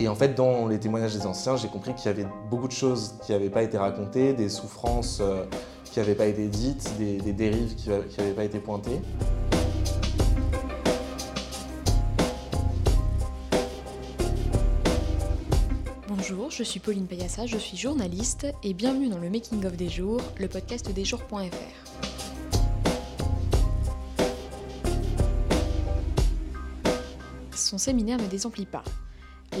Et en fait, dans les témoignages des anciens, j'ai compris qu'il y avait beaucoup de choses qui n'avaient pas été racontées, des souffrances euh, qui n'avaient pas été dites, des, des dérives qui n'avaient pas été pointées. Bonjour, je suis Pauline Payassa, je suis journaliste et bienvenue dans le Making of des jours, le podcast des jours.fr. Son séminaire ne désemplit pas.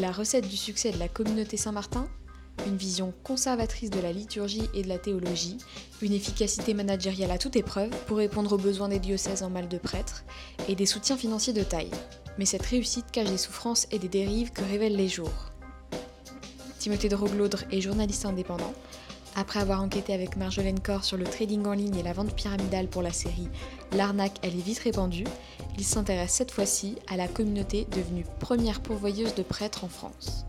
La recette du succès de la communauté Saint-Martin Une vision conservatrice de la liturgie et de la théologie, une efficacité managériale à toute épreuve pour répondre aux besoins des diocèses en mal de prêtres, et des soutiens financiers de taille. Mais cette réussite cache des souffrances et des dérives que révèlent les jours. Timothée de Roglaudre est journaliste indépendant. Après avoir enquêté avec Marjolaine Corr sur le trading en ligne et la vente pyramidale pour la série L'arnaque, elle est vite répandue, il s'intéresse cette fois-ci à la communauté devenue première pourvoyeuse de prêtres en France.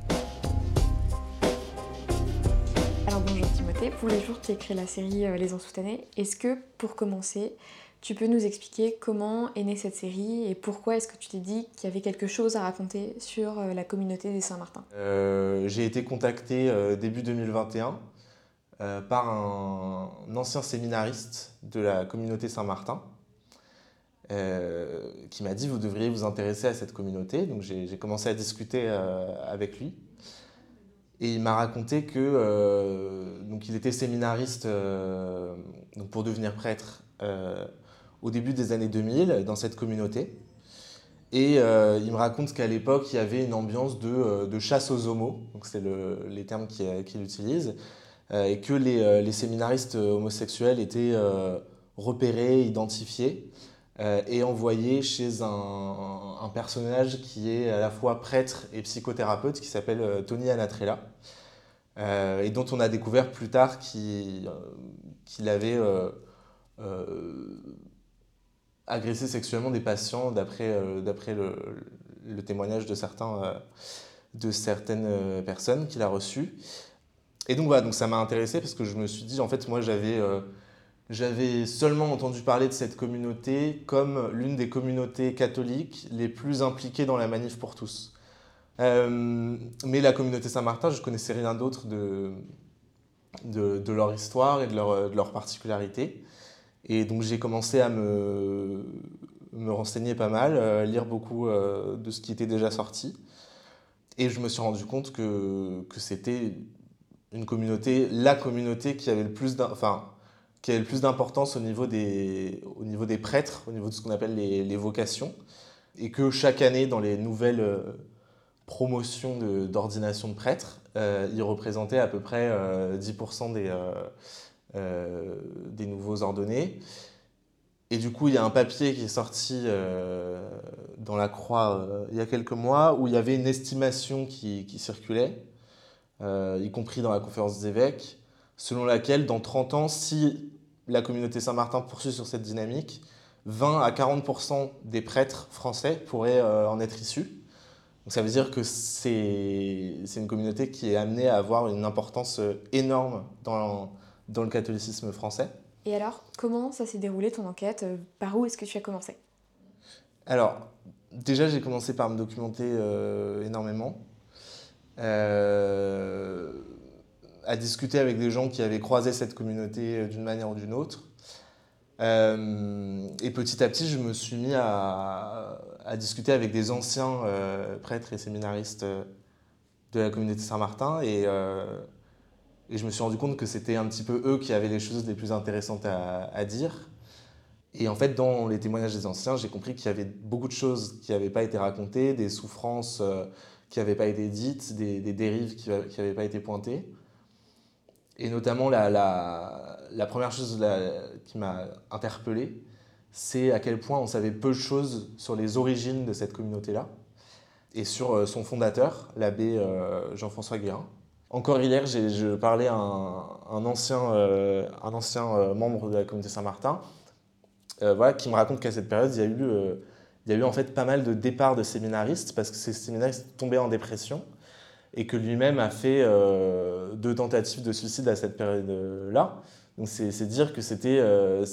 Alors bonjour Timothée, pour les jours tu écris la série euh, Les Ensoutanés. Est-ce que pour commencer, tu peux nous expliquer comment est née cette série et pourquoi est-ce que tu t'es dit qu'il y avait quelque chose à raconter sur euh, la communauté des Saint-Martin? Euh, J'ai été contacté début 2021 par un ancien séminariste de la communauté Saint-Martin euh, qui m'a dit vous devriez vous intéresser à cette communauté. Donc j'ai commencé à discuter euh, avec lui. Et il m'a raconté que euh, donc il était séminariste donc pour devenir prêtre au début des années 2000 dans cette communauté. Et il me raconte qu'à l'époque, il y avait une ambiance de, de chasse aux homos, c'est le, les termes qu'il utilise, et que les, les, séminaristes homosexuels étaient repérés, identifiés, euh, et envoyé chez un, personnage qui est à la fois prêtre et psychothérapeute, qui s'appelle euh, Tony Anatrella, euh, et dont on a découvert plus tard qu'il avait agressé sexuellement des patients, d'après le, le, témoignage de, certains, de certaines personnes qu'il a reçues. Et donc voilà, donc ça m'a intéressé parce que je me suis dit, en fait, moi j'avais j'avais seulement entendu parler de cette communauté comme l'une des communautés catholiques les plus impliquées dans la manif pour tous. Euh, mais la communauté Saint-Martin, je ne connaissais rien d'autre de, de, leur histoire et de leur, de leur particularité. Et donc j'ai commencé à me, me renseigner pas mal, à lire beaucoup euh, de ce qui était déjà sorti. Et je me suis rendu compte que, que c'était une communauté, la communauté qui avait le plus... Enfin, qui avait le plus d'importance au, niveau des, au niveau des prêtres, au niveau de ce qu'on appelle les, vocations, et que chaque année, dans les nouvelles euh, promotions d'ordination de, prêtres, euh, il représentait à peu près 10% euh, des, des nouveaux ordonnés. Et du coup, il y a un papier qui est sorti dans la Croix il y a quelques mois où il y avait une estimation qui circulait, y compris dans la conférence des évêques, selon laquelle dans 30 ans, si la communauté Saint-Martin poursuit sur cette dynamique, 20 à 40% des prêtres français pourraient euh, en être issus. Donc ça veut dire que c'est une communauté qui est amenée à avoir une importance euh, énorme dans, dans le catholicisme français. Et alors, comment ça s'est déroulé ton enquête? Euh, Par où est-ce que tu as commencé? Alors, déjà j'ai commencé par me documenter énormément. Euh, à discuter avec des gens qui avaient croisé cette communauté euh, d'une manière ou d'une autre. Euh, et petit à petit, je me suis mis à, discuter avec des anciens prêtres et séminaristes de la communauté Saint-Martin et, je me suis rendu compte que c'était un petit peu eux qui avaient les choses les plus intéressantes à, dire. Et en fait, dans les témoignages des anciens, j'ai compris qu'il y avait beaucoup de choses qui n'avaient pas été racontées, des souffrances qui n'avaient pas été dites, des, des dérives qui n'avaient pas été pointées. Et notamment, la, la, première chose qui m'a interpellé, c'est à quel point on savait peu de choses sur les origines de cette communauté-là et sur euh, son fondateur, l'abbé euh, Jean-François Guérin. Encore hier, je parlais à un, un ancien, euh, un ancien membre de la communauté Saint-Martin voilà, qui me raconte qu'à cette période, il y, a eu, il y a eu en fait pas mal de départs de séminaristes parce que ces séminaristes tombaient en dépression et que lui-même a fait euh, deux tentatives de suicide à cette période-là. Donc c'est dire que c'était euh,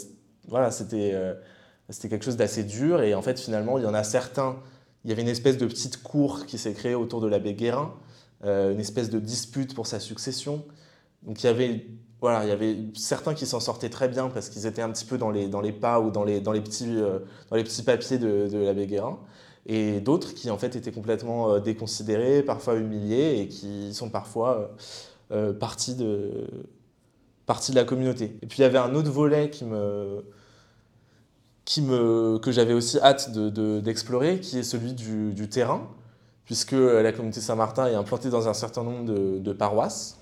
voilà, c'était euh, c'était quelque chose d'assez dur et en fait finalement il y en a certains, il y avait une espèce de petite cour qui s'est créée autour de l'abbé Guérin une espèce de dispute pour sa succession. Donc il y avait, voilà, il y avait certains qui s'en sortaient très bien parce qu'ils étaient un petit peu dans les, dans les pas ou dans les, dans les, petits, dans les petits papiers de, de l'abbé Guérin et d'autres qui en fait étaient complètement déconsidérés, parfois humiliés et qui sont parfois partis de partie de la communauté. Et puis il y avait un autre volet qui me, qui me, que j'avais aussi hâte d'explorer, de, qui est celui du, du, terrain, puisque la communauté Saint-Martin est implantée dans un certain nombre de, paroisses.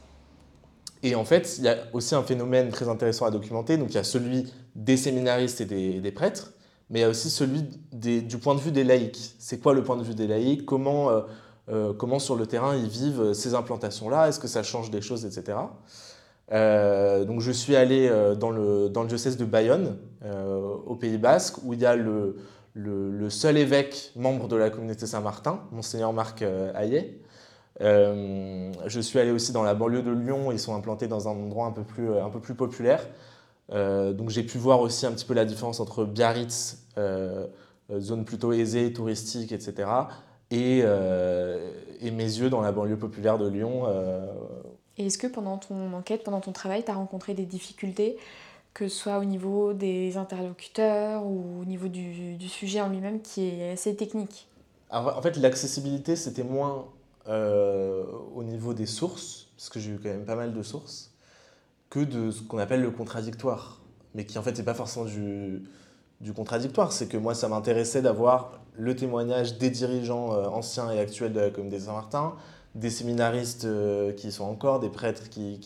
Et en fait, il y a aussi un phénomène très intéressant à documenter. Donc il y a celui des séminaristes et des, prêtres, mais il y a aussi celui du point de vue des laïcs. C'est quoi le point de vue des laïcs? Comment, euh, euh, comment sur le terrain ils vivent ces implantations-là? Est-ce que ça change des choses, etc. Euh, donc je suis allé euh, dans le, diocèse de Bayonne, euh, au Pays Basque, où il y a le, le, seul évêque membre de la communauté Saint-Martin, Monseigneur Marc Hayet. Je suis allé aussi dans la banlieue de Lyon, ils sont implantés dans un endroit un peu plus, un peu plus populaire. donc j'ai pu voir aussi un petit peu la différence entre Biarritz, zone plutôt aisée, touristique, etc., et, et mes yeux dans la banlieue populaire de Lyon, et est-ce que pendant ton enquête, pendant ton travail, tu as rencontré des difficultés, que ce soit au niveau des interlocuteurs ou au niveau du, sujet en lui-même qui est assez technique? En fait, l'accessibilité, c'était moins euh, au niveau des sources, parce que j'ai eu quand même pas mal de sources, que de ce qu'on appelle le contradictoire. Mais qui en fait n'est pas forcément du, du contradictoire, c'est que moi ça m'intéressait d'avoir le témoignage des dirigeants euh, anciens et actuels de la communauté Saint-Martin, des séminaristes euh, qui sont encore, des prêtres qui,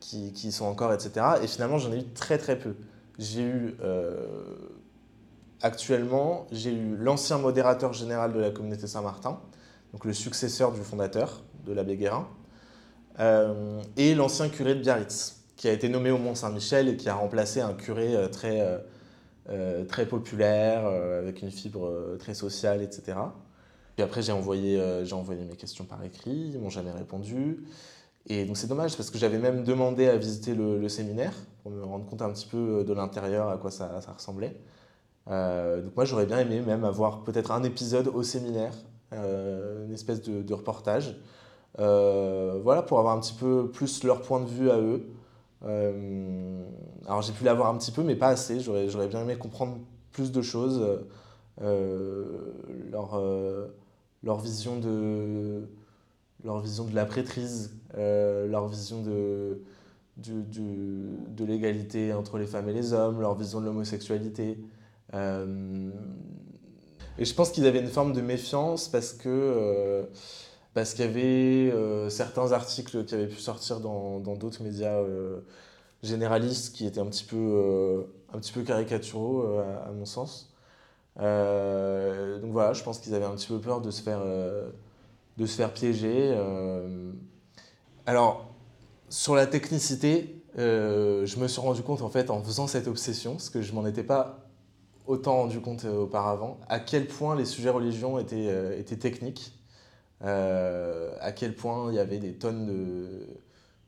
qui, qui sont encore, etc. Et finalement, j'en ai eu très très peu. J'ai eu, actuellement, j'ai eu l'ancien modérateur général de la communauté Saint-Martin, donc le successeur du fondateur de l'abbé Guérin, euh, et l'ancien curé de Biarritz, qui a été nommé au Mont-Saint-Michel et qui a remplacé un curé très, très populaire, avec une fibre très sociale, etc. Puis après, j'ai envoyé, euh, j'ai envoyé mes questions par écrit, ils m'ont jamais répondu. Et donc c'est dommage parce que j'avais même demandé à visiter le, séminaire pour me rendre compte un petit peu euh, de l'intérieur, à quoi ça, ressemblait. Euh, donc moi j'aurais bien aimé même avoir peut-être un épisode au séminaire, une espèce de, reportage, voilà pour avoir un petit peu plus leur point de vue à eux. alors j'ai pu l'avoir un petit peu mais pas assez, j'aurais bien aimé comprendre plus de choses, leur leur vision de, leur vision de la prêtrise, euh, leur vision de, de l'égalité entre les femmes et les hommes, leur vision de l'homosexualité. Euh, et je pense qu'ils avaient une forme de méfiance parce que euh, parce qu'il y avait certains articles qui avaient pu sortir dans d'autres médias généralistes qui étaient un petit peu, un petit peu caricaturaux à mon sens. Euh, donc voilà, je pense qu'ils avaient un petit peu peur de se faire, euh, de se faire piéger. Euh. Alors, sur la technicité, je me suis rendu compte en fait en faisant cette obsession, parce que je m'en étais pas autant rendu compte auparavant, à quel point les sujets religion étaient, étaient techniques, à quel point il y avait des tonnes de,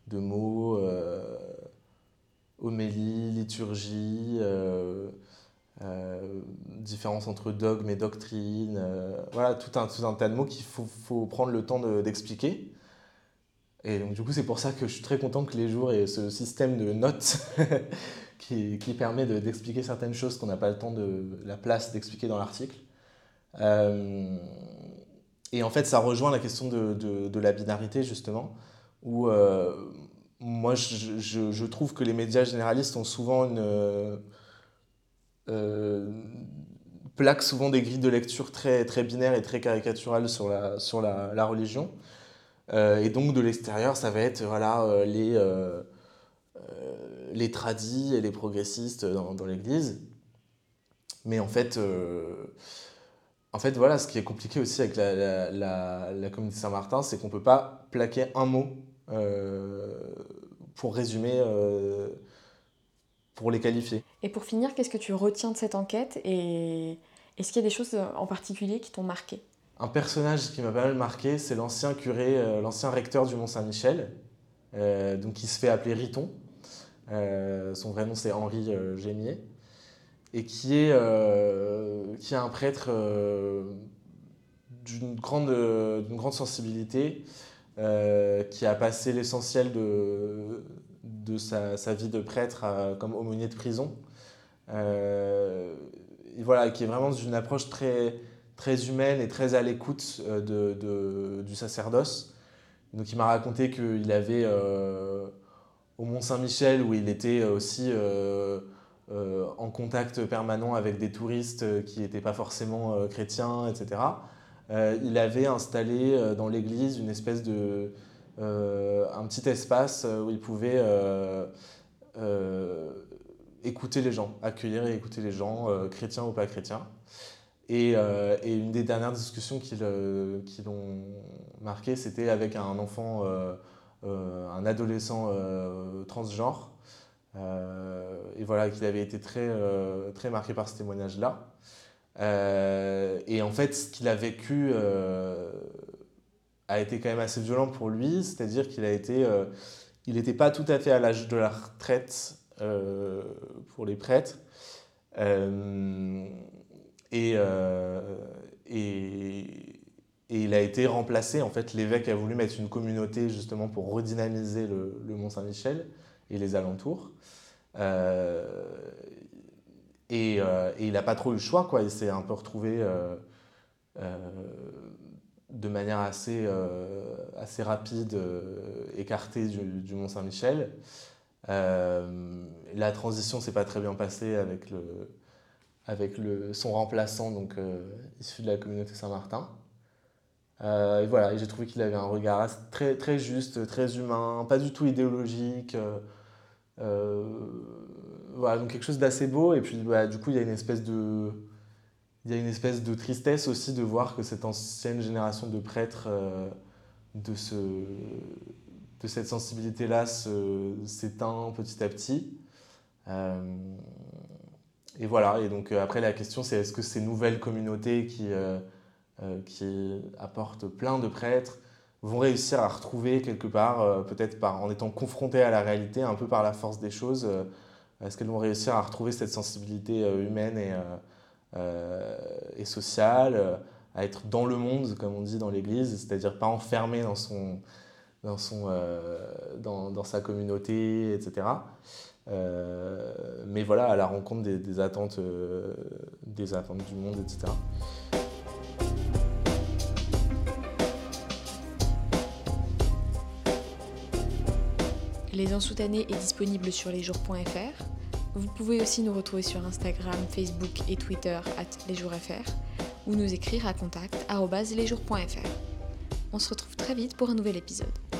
de mots, homélie, liturgie. Euh, différence entre dogme et doctrine, euh, voilà, tout un, tout un tas de mots qu'il faut, faut, prendre le temps d'expliquer. Et donc du coup, c'est pour ça que je suis très content que les jours aient ce système de notes qui, qui, permet d'expliquer certaines choses qu'on n'a pas le temps de la place d'expliquer dans l'article. Euh, et en fait, ça rejoint la question de, de, la binarité, justement, où moi, je, je, trouve que les médias généralistes ont souvent une euh, plaque souvent des grilles de lecture très, très binaires et très caricaturales sur la, sur la religion. Euh, et donc de l'extérieur, ça va être voilà, euh, les, les tradis et les progressistes dans, dans l'Église. Mais en fait, en fait, voilà, ce qui est compliqué aussi avec la, la, la communauté Saint-Martin, c'est qu'on ne peut pas plaquer un mot pour résumer pour les qualifier. Et pour finir, qu'est-ce que tu retiens de cette enquête et est-ce qu'il y a des choses en particulier qui t'ont marqué? Un personnage qui m'a pas mal marqué, c'est l'ancien curé, euh, l'ancien recteur du Mont-Saint-Michel, euh, qui se fait appeler Riton. Euh, son vrai nom c'est Henri Gémier et qui est, un prêtre d'une grande, sensibilité, qui a passé l'essentiel de, sa, vie de prêtre comme aumônier de prison. voilà, qui est vraiment une approche très, très humaine et très à l'écoute de, du sacerdoce. Donc il m'a raconté qu'il avait au Mont Saint-Michel, où il était aussi euh, en contact permanent avec des touristes euh, qui n'étaient pas forcément euh, chrétiens, etc. il avait installé dans l'église une espèce de... un petit espace où il pouvait écouter les gens, accueillir et écouter les gens, chrétiens ou pas chrétiens. Et, une des dernières discussions qui l'ont marqué, c'était avec un enfant, un adolescent transgenre, euh, et voilà, qu'il avait été très, euh, très marqué par ce témoignage-là. Euh, et en fait, ce qu'il a vécu a été quand même assez violent pour lui, c'est-à-dire qu'il a été, il n'était pas tout à fait à l'âge de la retraite pour les prêtres. Et, et, et, il a été remplacé. En fait, l'évêque a voulu mettre une communauté justement pour redynamiser le, le Mont Saint-Michel et les alentours. Euh, euh, et, il n'a pas trop eu le choix, quoi. Il s'est un peu retrouvé euh, de manière assez, assez rapide, écarté du, Mont Saint-Michel. la transition s'est pas très bien passée avec, le, avec son remplaçant, donc issu de la communauté Saint-Martin. et voilà, j'ai trouvé qu'il avait un regard très, juste, très humain, pas du tout idéologique. Euh, voilà, donc quelque chose d'assez beau. Et puis, bah, du coup, il y a une espèce de. Il y a une espèce de tristesse aussi de voir que cette ancienne génération de prêtres euh, de, ce, de cette sensibilité-là s'éteint petit à petit. Euh, et voilà, et donc après la question c'est est-ce que ces nouvelles communautés qui, qui apportent plein de prêtres vont réussir à retrouver quelque part, euh, peut-être en étant confrontés à la réalité, un peu par la force des choses, euh, est-ce qu'elles vont réussir à retrouver cette sensibilité euh, humaine et, et sociale, à être dans le monde, comme on dit dans l'Église, c'est-à-dire pas enfermé dans, son, dans, son, dans, sa communauté, etc. mais voilà, à la rencontre des, attentes, des attentes du monde, etc. Les Ensoutanés est disponible sur lesjours.fr. Vous pouvez aussi nous retrouver sur Instagram, Facebook et Twitter at lesjoursfr ou nous écrire à contact lesjours.fr. On se retrouve très vite pour un nouvel épisode.